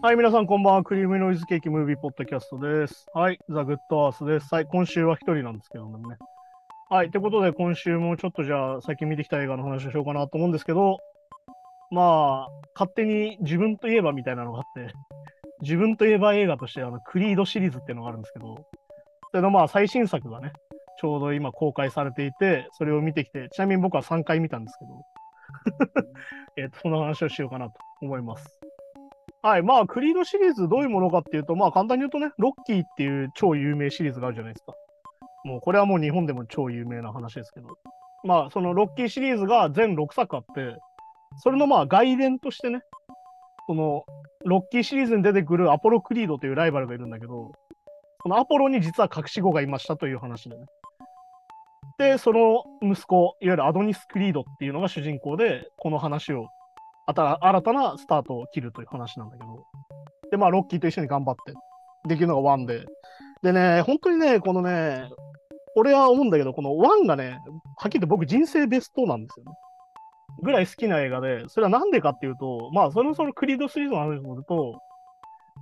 はい、皆さんこんばんは。クリームノイズケーキムービーポッドキャストです。はい、ザ・グッドアースです。はい、今週は一人なんですけどもね。はい、ということで今週もちょっとじゃあ最近見てきた映画の話をしようかなと思うんですけど、まあ、勝手に自分といえばみたいなのがあって、自分といえば映画としてあのクリードシリーズっていうのがあるんですけど、それのまあ最新作がね、ちょうど今公開されていて、それを見てきて、ちなみに僕は3回見たんですけど、えっと、その話をしようかなと思います。はい。まあ、クリードシリーズどういうものかっていうと、まあ、簡単に言うとね、ロッキーっていう超有名シリーズがあるじゃないですか。もう、これはもう日本でも超有名な話ですけど。まあ、そのロッキーシリーズが全6作あって、それのまあ、外伝としてね、その、ロッキーシリーズに出てくるアポロ・クリードというライバルがいるんだけど、そのアポロに実は隠し子がいましたという話でね。で、その息子、いわゆるアドニス・クリードっていうのが主人公で、この話を新たなスタートを切るという話なんだけど。で、まあ、ロッキーと一緒に頑張って、できるのが1で。でね、本当にね、このね、俺は思うんだけど、この1がね、はっきり言って僕人生ベストなんですよね。ぐらい好きな映画で、それはなんでかっていうと、まあ、それもそのクリードシリーズの話をすると、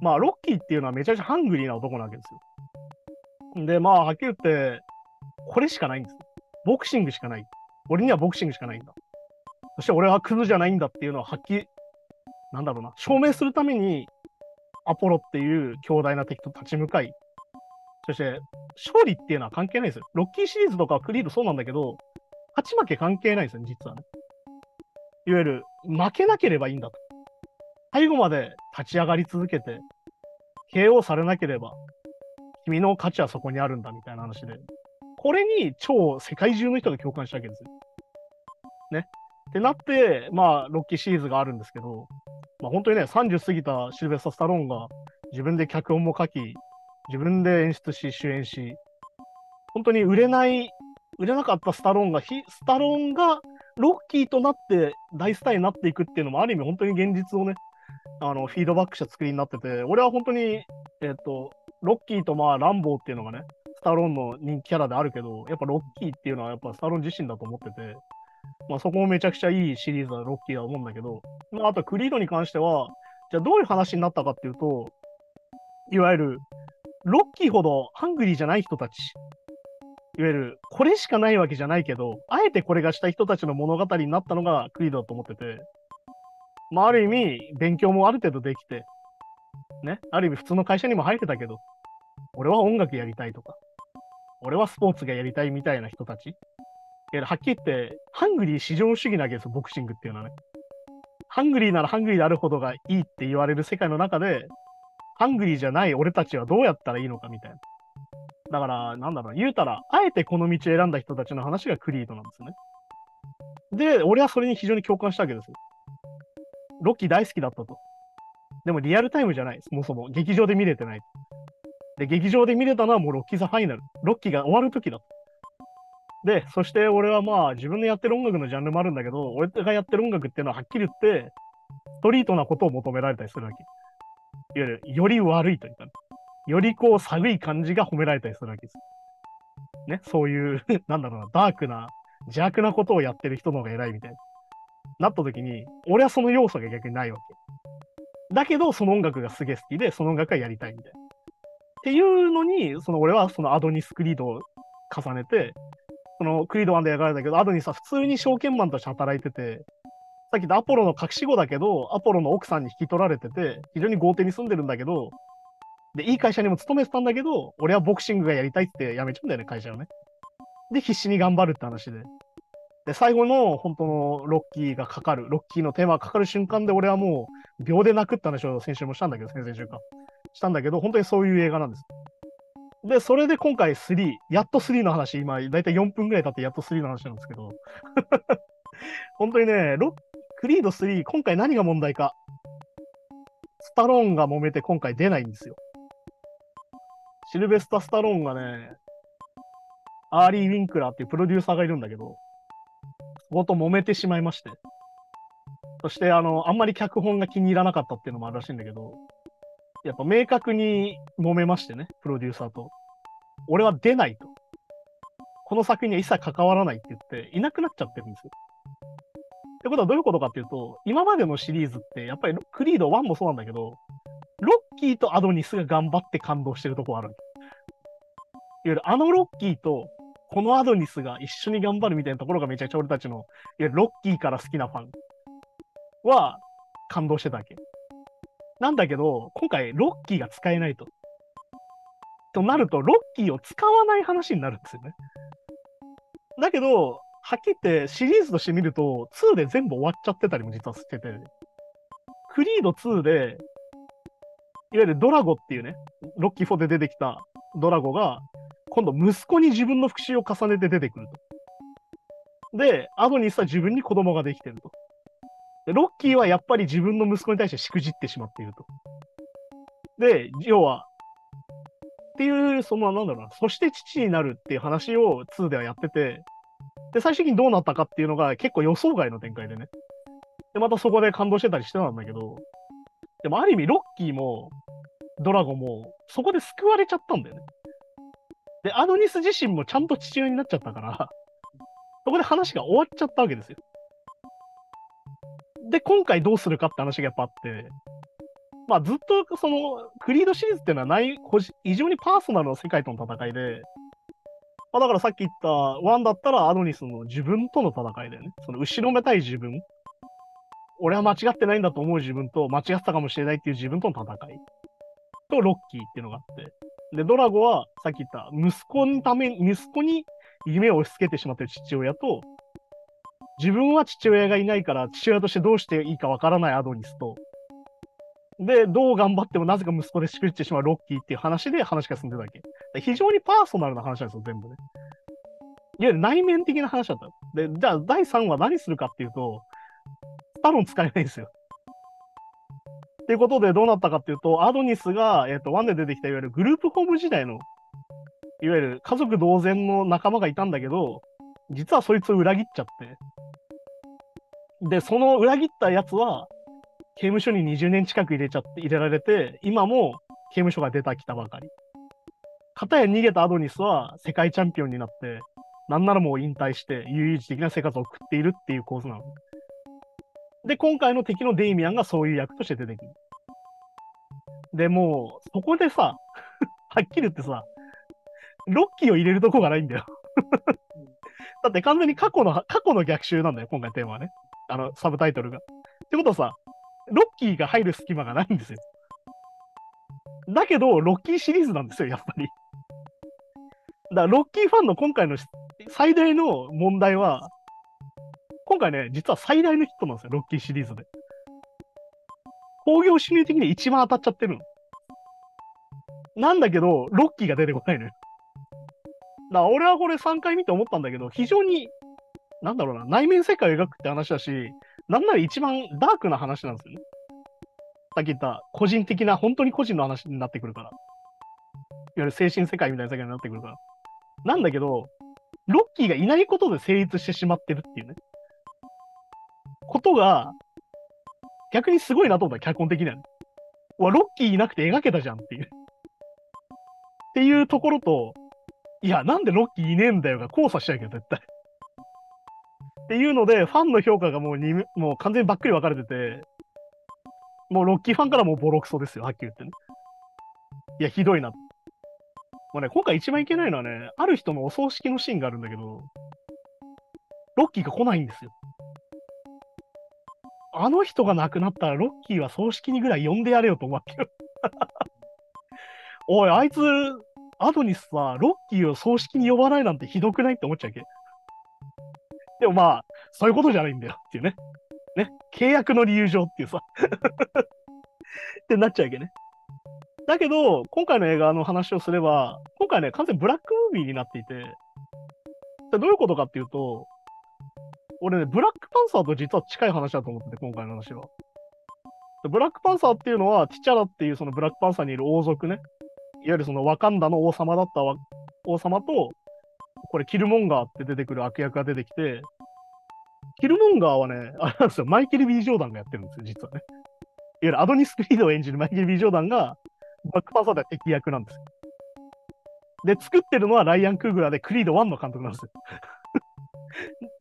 まあ、ロッキーっていうのはめちゃくちゃハングリーな男なわけですよ。で、まあ、はっきり言って、これしかないんです。ボクシングしかない。俺にはボクシングしかないんだ。そして俺はクズじゃないんだっていうのをはっきり、なんだろうな、証明するために、アポロっていう強大な敵と立ち向かい、そして、勝利っていうのは関係ないですよ。ロッキーシリーズとかクリードそうなんだけど、勝ち負け関係ないですよ、ね実はね。いわゆる、負けなければいいんだと。最後まで立ち上がり続けて、KO されなければ、君の価値はそこにあるんだみたいな話で、これに超世界中の人が共感したわけですよ。ね。ってなって、まあ、ロッキーシリーズがあるんですけど、まあ、本当にね、30過ぎたシルベスタ・スタローンが自分で脚本も書き、自分で演出し、主演し、本当に売れない、売れなかったスタローンが、スタローンがロッキーとなって大スターになっていくっていうのも、ある意味本当に現実をね、あの、フィードバックした作りになってて、俺は本当に、えっ、と、ロッキーとまあ、ランボーっていうのがね、スタローンの人気キャラであるけど、やっぱロッキーっていうのはやっぱスタローン自身だと思ってて、まあそこもめちゃくちゃいいシリーズはロッキーだと思うんだけど、まああとクリードに関しては、じゃあどういう話になったかっていうと、いわゆる、ロッキーほどハングリーじゃない人たち、いわゆる、これしかないわけじゃないけど、あえてこれがした人たちの物語になったのがクリードだと思ってて、まあある意味、勉強もある程度できて、ね、ある意味普通の会社にも入ってたけど、俺は音楽やりたいとか、俺はスポーツがやりたいみたいな人たち。いやはっきり言って、ハングリー至上主義なわけですよ、ボクシングっていうのはね。ハングリーならハングリーであるほどがいいって言われる世界の中で、ハングリーじゃない俺たちはどうやったらいいのかみたいな。だから、なんだろう、言うたら、あえてこの道を選んだ人たちの話がクリードなんですね。で、俺はそれに非常に共感したわけですよ。ロッキー大好きだったと。でもリアルタイムじゃない、そもそも。劇場で見れてない。で、劇場で見れたのはもうロッキーザファイナル。ロッキーが終わる時だと。で、そして俺はまあ自分のやってる音楽のジャンルもあるんだけど、俺がやってる音楽っていうのははっきり言って、ストリートなことを求められたりするわけ。いわゆる、より悪いというか、よりこう寒い感じが褒められたりするわけです。ね、そういう、なんだろうな、ダークな、邪悪なことをやってる人の方が偉いみたいな。なった時に、俺はその要素が逆にないわけ。だけど、その音楽がすげえ好きで、その音楽がやりたいみたいな。っていうのに、その俺はそのアドニス・クリードを重ねて、そのクリード1で描かれたけど、アドニスは普通に証券マンとして働いてて、さっき言ったアポロの隠し子だけど、アポロの奥さんに引き取られてて、非常に豪邸に住んでるんだけど、で、いい会社にも勤めてたんだけど、俺はボクシングがやりたいって辞めちゃうんだよね、会社をね。で、必死に頑張るって話で。で、最後の本当のロッキーがかかる、ロッキーのテーマがかかる瞬間で、俺はもう秒で泣くって話を先週もしたんだけど、先々週か。したんだけど、本当にそういう映画なんです。で、それで今回3、やっと3の話、今、だいたい4分ぐらい経ってやっと3の話なんですけど、本当にね、ロクリード3、今回何が問題か。スタローンが揉めて今回出ないんですよ。シルベスタ・スタローンがね、アーウィン・ウィンクラーっていうプロデューサーがいるんだけど、そこと揉めてしまいまして。そして、あの、あんまり脚本が気に入らなかったっていうのもあるらしいんだけど、やっぱ明確に揉めましてね、プロデューサーと。俺は出ないと。この作品には一切関わらないって言って、いなくなっちゃってるんですよ。ってことはどういうことかっていうと、今までのシリーズって、やっぱりクリード1もそうなんだけど、ロッキーとアドニスが頑張って感動してるとこある。いわゆるあのロッキーとこのアドニスが一緒に頑張るみたいなところがめちゃくちゃ俺たちの、いわゆるロッキーから好きなファンは感動してたわけ。なんだけど、今回ロッキーが使えないと。となると、ロッキーを使わない話になるんですよね。だけど、はっきり言ってシリーズとして見ると、2で全部終わっちゃってたりも実はしてて、クリード2で、いわゆるドラゴっていうね、ロッキー4で出てきたドラゴが、今度息子に自分の復讐を重ねて出てくると。で、アドニスは自分に子供ができてると。でロッキーはやっぱり自分の息子に対してしくじってしまっていると。で、要は、っていう、その、なんだろうな、そして父になるっていう話を2ではやってて、で、最終的にどうなったかっていうのが結構予想外の展開でね。で、またそこで感動してたりしてたんだけど、でもある意味、ロッキーも、ドラゴンも、そこで救われちゃったんだよね。で、アドニス自身もちゃんと父親になっちゃったから、そこで話が終わっちゃったわけですよ。で、今回どうするかって話がやっぱあって、まあずっとそのクリードシリーズっていうのはない、異常にパーソナルの世界との戦いで、まあ、だからさっき言ったワンだったらアドニスの自分との戦いだよね。その後ろめたい自分。俺は間違ってないんだと思う自分と間違ってたかもしれないっていう自分との戦い。とロッキーっていうのがあって。で、ドラゴはさっき言った息子のために、息子に夢を押し付けてしまってる父親と、自分は父親がいないから父親としてどうしていいかわからないアドニスと、で、どう頑張ってもなぜか息子でしくってしまうロッキーっていう話で話が進んでたわけ。非常にパーソナルな話なんですよ、全部ね。いわゆる内面的な話だった。で、じゃあ第3話何するかっていうと、スタロン使えないんですよ。っていうことでどうなったかっていうと、アドニスが、えっ、と、ワンで出てきたいわゆるグループホーム時代の、いわゆる家族同然の仲間がいたんだけど、実はそいつを裏切っちゃって。で、その裏切ったやつは、刑務所に20年近く入れちゃって、入れられて、今も刑務所が出たきたばかり。片や逃げたアドニスは世界チャンピオンになって、なんならもう引退して、悠々自適な生活を送っているっていう構図なの。で、今回の敵のデイミアンがそういう役として出てくる。で、もう、そこでさ、はっきり言ってさ、ロッキーを入れるとこがないんだよ。だって完全に過去の、過去の逆襲なんだよ、今回のテーマはね。あの、サブタイトルが。ってことはさ、ロッキーが入る隙間がないんですよ。だけど、ロッキーシリーズなんですよ、やっぱり。だから、ロッキーファンの今回の最大の問題は、今回ね、実は最大のヒットなんですよ、ロッキーシリーズで。興行収入的に一番当たっちゃってるの。なんだけど、ロッキーが出てこないのよ。だから俺はこれ3回見て思ったんだけど、非常に、なんだろうな、内面世界を描くって話だし、なんなら一番ダークな話なんですよね。さっき言った個人的な、本当に個人の話になってくるから。いわゆる精神世界みたいな世界になってくるから。なんだけど、ロッキーがいないことで成立してしまってるっていうね。ことが、逆にすごいなと思った、脚本的にはね。わ、ロッキーいなくて描けたじゃんっていう。っていうところと、いや、なんでロッキーいねえんだよが交差しちゃうけど、絶対。っていうので、ファンの評価がもうにもう完全にばっくり分かれてて、もうロッキーファンからもうボロクソですよ、はっきり言ってね。いや、ひどいな。もうね、今回一番いけないのはね、ある人のお葬式のシーンがあるんだけど、ロッキーが来ないんですよ。あの人が亡くなったらロッキーは葬式にぐらい呼んでやれよと思うわけよ。おい、あいつ、アドニスさ、ロッキーを葬式に呼ばないなんてひどくないって思っちゃうけ。でもまあ、そういうことじゃないんだよっていうね。ね。契約の理由上っていうさ。ってなっちゃうわけね。だけど、今回の映画の話をすれば、今回ね、完全にブラックムービーになっていて、どういうことかっていうと、俺ね、ブラックパンサーと実は近い話だと思ってて、今回の話は。ブラックパンサーっていうのは、ティチャラっていうそのブラックパンサーにいる王族ね。いわゆるそのワカンダの王様だった王様と、これキルモンガーって出てくる悪役が出てきて、キルモンガーはね、あれなんですよ、マイケル・ B・ ジョーダンがやってるんですよ、実はね。いわゆるアドニス・クリードを演じるマイケル・ B・ ジョーダンが、ブラックパンサーで敵役なんですよ。で、作ってるのはライアン・クーグラーでクリード1の監督なんですよ。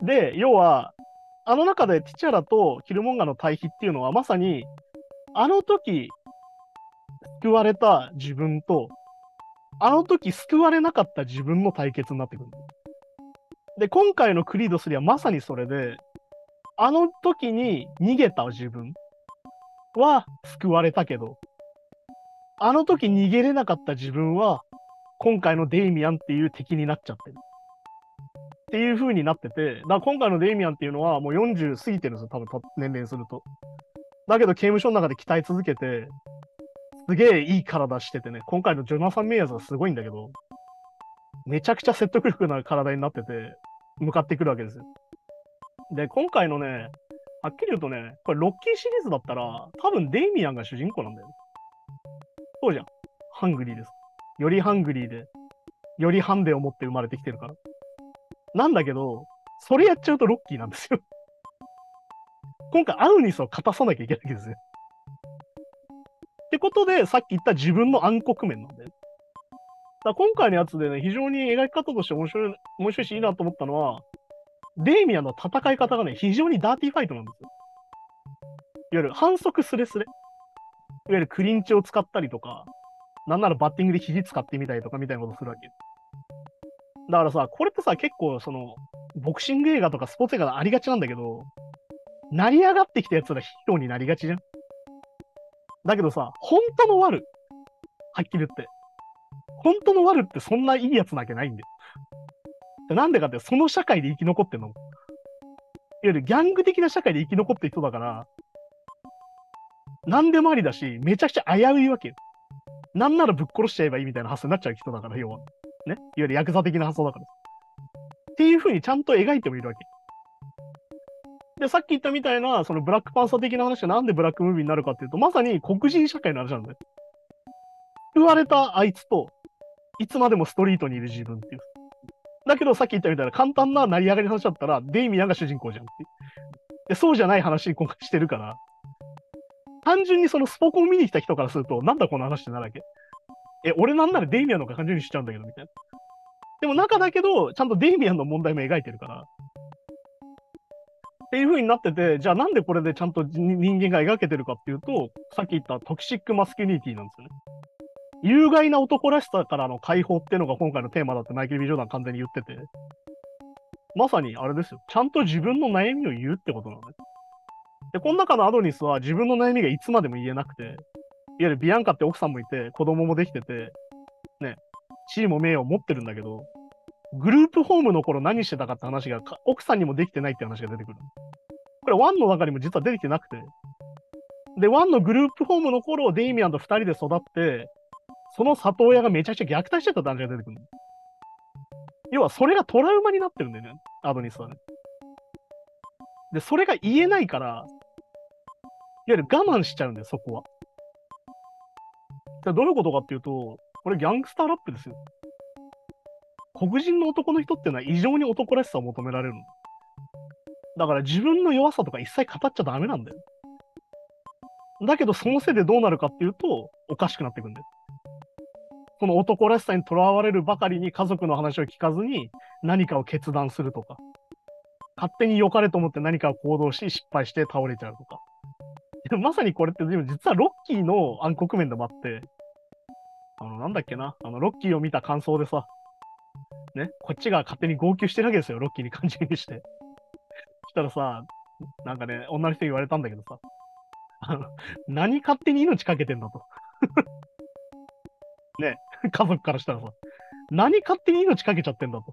で、要は、あの中でティチャラとキルモンガーの対比っていうのは、まさに、あの時、救われた自分と、あの時救われなかった自分の対決になってくる。で、で今回のクリード3はまさにそれで、あの時に逃げた自分は救われたけど、あの時逃げれなかった自分は、今回のデイミアンっていう敵になっちゃってる。っていう風になってて、だから今回のデイミアンっていうのはもう40過ぎてるんですよ、多分年齢すると。だけど刑務所の中で鍛え続けて、すげえいい体しててね、今回のジョナサン・メジャーズがすごいんだけど、めちゃくちゃ説得力のある体になってて、向かってくるわけですよ。で、今回のね、はっきり言うとね、これロッキーシリーズだったら、多分デイミアンが主人公なんだよ。そうじゃん。ハングリーです。よりハングリーで、よりハンデを持って生まれてきてるから。なんだけど、それやっちゃうとロッキーなんですよ。今回、アウニスを勝たさなきゃいけないわけですよ。ってことで、さっき言った自分の暗黒面なんだよ。だ今回のやつでね、非常に描き方として面白い、面白いしいいなと思ったのは、デイミアの戦い方がね、非常にダーティーファイトなんですよ。いわゆる反則スレスレ。いわゆるクリンチを使ったりとか、なんならバッティングで肘使ってみたりとかみたいなことするわけ。だからさ、これってさ、結構その、ボクシング映画とかスポーツ映画でありがちなんだけど、成り上がってきたやつらヒーローになりがちじゃん。だけどさ、本当の悪、はっきり言って。本当の悪ってそんないいやつなわけないんだよ。なんでかって、その社会で生き残ってんの。いわゆるギャング的な社会で生き残ってる人だから、何でもありだし、めちゃくちゃ危ういわけよ。なんならぶっ殺しちゃえばいいみたいな発想になっちゃう人だから、要は。ね。いわゆるヤクザ的な発想だから。っていう風にちゃんと描いてもいるわけ。で、さっき言ったみたいな、そのブラックパンサー的な話はなんでブラックムービーになるかっていうと、まさに黒人社会の話なんだよ。言われたあいつと、いつまでもストリートにいる自分っていう。だけどさっき言ったみたいな簡単な成り上がりの話だったら、デイミアンが主人公じゃんってで。そうじゃない話に今回してるから、単純にそのスポ根見に来た人からすると、なんだこの話ってなるわけ。え、俺なんならデイミアンの方が単純にしちゃうんだけど、みたいな。でも中だけど、ちゃんとデイミアンの問題も描いてるから。っていう風になってて、じゃあなんでこれでちゃんと人間が描けてるかっていうと、さっき言った toxic masculinity なんですよね。有害な男らしさからの解放っていうのが今回のテーマだってマイケル・ B・ジョーダン完全に言ってて、まさにあれですよ。ちゃんと自分の悩みを言うってことなんです。で、この中のアドニスは自分の悩みがいつまでも言えなくて、いわゆるビアンカって奥さんもいて、子供もできてて、ね、地位も名誉を持ってるんだけど、グループホームの頃何してたかって話が奥さんにもできてないって話が出てくる。これ、ワンの中にも実は出てきてなくて。で、ワンのグループホームの頃、デイミアンと2人で育って、その里親がめちゃくちゃ虐待してたって話が出てくる。要は、それがトラウマになってるんだよね、アドニスはね。で、それが言えないから、いわゆる我慢しちゃうんだよ、そこは。じゃどういうことかっていうと、これギャングスターラップですよ。黒人の男の人っていうのは異常に男らしさを求められるの。だから自分の弱さとか一切語っちゃダメなんだよ。だけどそのせいでどうなるかっていうと、おかしくなってくんだよ。その男らしさにとらわれるばかりに家族の話を聞かずに何かを決断するとか、勝手に良かれと思って何かを行動し失敗して倒れちゃうとか。まさにこれって実はロッキーの暗黒面でもあって、あの、なんだっけな、あの、ロッキーを見た感想でさ、ね、こっちが勝手に号泣してるわけですよ、ロッキーに感じにして。したらさ、なんかね、女の人言われたんだけどさ、あの、何勝手に命かけてんだと。ね、家族からしたらさ、何勝手に命かけちゃってんだと。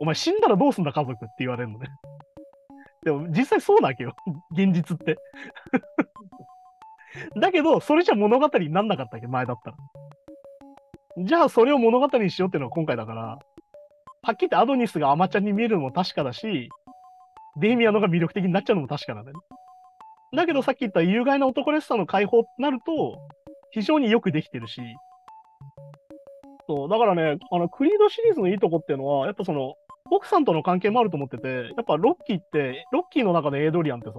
お前死んだらどうすんだ家族って言われるのね。でも実際そうなわけよ。現実って。だけど、それじゃ物語になんなかったっけ前だったら。じゃあそれを物語にしようっていうのが今回だから、はっきり言ってアドニスがアマちゃんに見えるのも確かだし、デイミアノが魅力的になっちゃうのも確かなんだよね。だけどさっき言った有害な男らしさの解放ってなると、非常によくできてるし、そう、だからね、あの、クリードシリーズのいいとこっていうのは、やっぱその、奥さんとの関係もあると思ってて、やっぱロッキーって、ロッキーの中でエイドリアンってさ、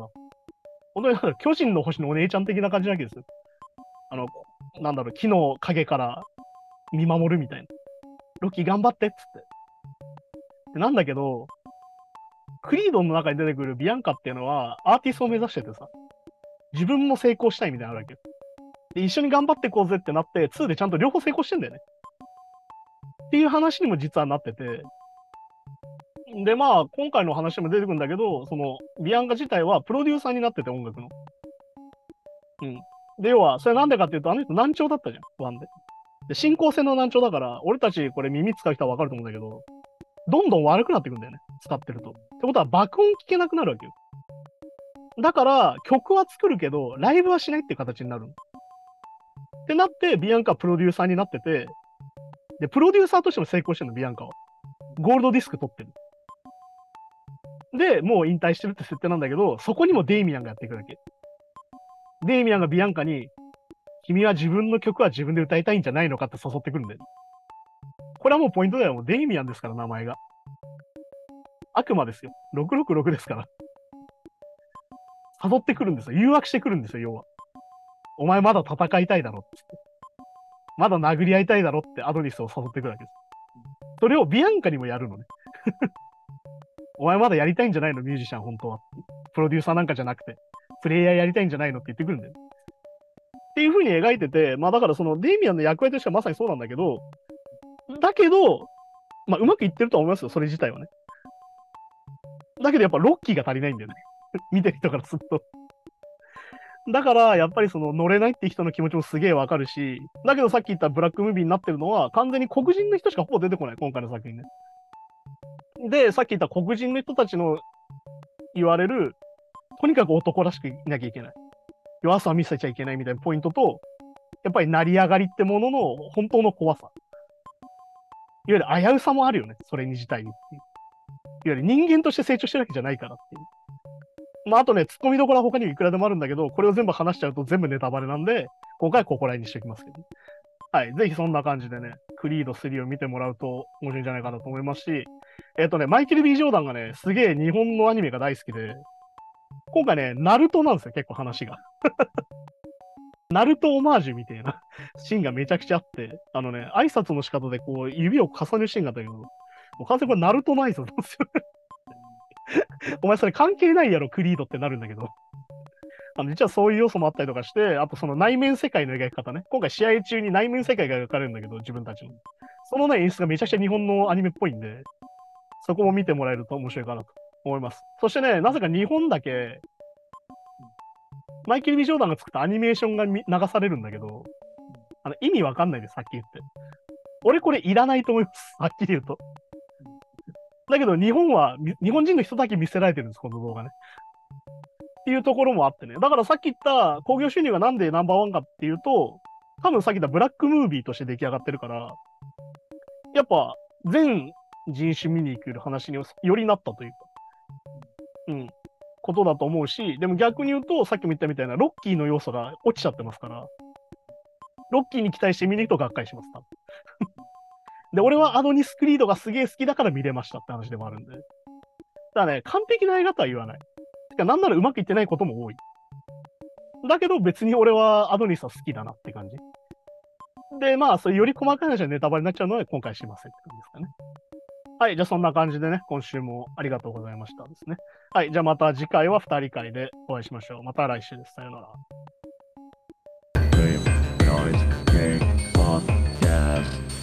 本当に巨人の星のお姉ちゃん的な感じなわけですよ。あの、なんだろう、木の陰から見守るみたいな。ロッキー頑張ってっつって。でなんだけど、クリードの中に出てくるビアンカっていうのはアーティストを目指しててさ、自分も成功したいみたいなのあるわけ。で、一緒に頑張っていこうぜってなって、2でちゃんと両方成功してんだよね。っていう話にも実はなってて、で、まあ、今回の話でも出てくるんだけど、その、ビアンカ自体はプロデューサーになってて、音楽の。うん。で、要は、それなんでかっていうと、あの人難聴だったじゃん、ワンで。で、進行性の難聴だから、俺たちこれ耳使う人はわかると思うんだけど、どんどん悪くなってくんだよね、使ってると。ってことは、爆音聞けなくなるわけよ。だから、曲は作るけど、ライブはしないっていう形になる。ってなって、ビアンカプロデューサーになってて、で、プロデューサーとしても成功してるの、ビアンカは。ゴールドディスク取ってる。で、もう引退してるって設定なんだけど、そこにもデイミアンがやっていくるわけ。デイミアンがビアンカに、君は自分の曲は自分で歌いたいんじゃないのかって誘ってくるんだよ。これはもうポイントだよ。もうデイミアンですから、名前が。悪魔ですよ。666ですから。誘ってくるんですよ。誘惑してくるんですよ、要は。お前まだ戦いたいだろってって。まだ殴り合いたいだろってアドニスを誘ってくるわけです。それをビアンカにもやるのね。お前まだやりたいんじゃないの？ミュージシャン、本当は。プロデューサーなんかじゃなくて、プレイヤーやりたいんじゃないのって言ってくるんだよ。っていう風に描いてて、まあだからそのデイミアンの役割としてはまさにそうなんだけど、だけど、まあうまくいってるとは思いますよ、それ自体はね。だけどやっぱロッキーが足りないんだよね。見てる人からすると。だから、やっぱりその乗れないって人の気持ちもすげえわかるし、だけどさっき言ったブラックムービーになってるのは、完全に黒人の人しかほぼ出てこない、今回の作品ね。で、さっき言った黒人の人たちの言われる、とにかく男らしくいなきゃいけない。弱さは見せちゃいけないみたいなポイントと、やっぱり成り上がりってものの本当の怖さ。いわゆる危うさもあるよね、それに自体に。いわゆる人間として成長してるわけじゃないからっていう。まあ、あとね、突っ込みどころは他にもいくらでもあるんだけど、これを全部話しちゃうと全部ネタバレなんで、今回はここら辺にしておきますけど、はい。ぜひそんな感じでね、クリード3を見てもらうと面白いんじゃないかなと思いますし、えっ、とね、マイケル・ B・ ジョーダンがね、すげえ日本のアニメが大好きで、今回ね、ナルトなんですよ、結構話が。ナルトオマージュみたいなシーンがめちゃくちゃあって、あのね、挨拶の仕方でこう、指を重ねるシーンがあったけど、もう完全にこれナルトの挨拶なんですよ。お前それ関係ないやろ、クリードってなるんだけど。あの実はそういう要素もあったりとかして、あとその内面世界の描き方ね。今回試合中に内面世界が描かれるんだけど、自分たちの。そのね、演出がめちゃくちゃ日本のアニメっぽいんで、そこも見てもらえると面白いかなと思います。そしてね、なぜか日本だけ、マイケル・ビジョーダンが作ったアニメーションが流されるんだけど、あの意味わかんないです、はっき言って。俺これいらないと思います、はっきり言うと。だけど日本は、日本人の人だけ見せられてるんです、この動画ね。っていうところもあってね。だからさっき言った興行収入がなんでナンバーワンかっていうと、多分さっき言ったブラックムービーとして出来上がってるから、やっぱ全人種見に行く話によりなったというか、うん、ことだと思うし、でも逆に言うと、さっきも言ったみたいなロッキーの要素が落ちちゃってますから、ロッキーに期待して見に行くとがっかりします、多分。で、俺はアドニス・クリードがすげえ好きだから見れましたって話でもあるんで。だからね、完璧な映画とは言わない。てか、なんならうまくいってないことも多い。だけど別に俺はアドニスは好きだなって感じ。で、まあ、そういうより細かい話はネタバレになっちゃうので今回しませんって感じですかね。はい、じゃあそんな感じでね、今週もありがとうございましたですね。はい、じゃあまた次回は2人会でお会いしましょう。また来週です。さようなら。Noise Gang Podcast.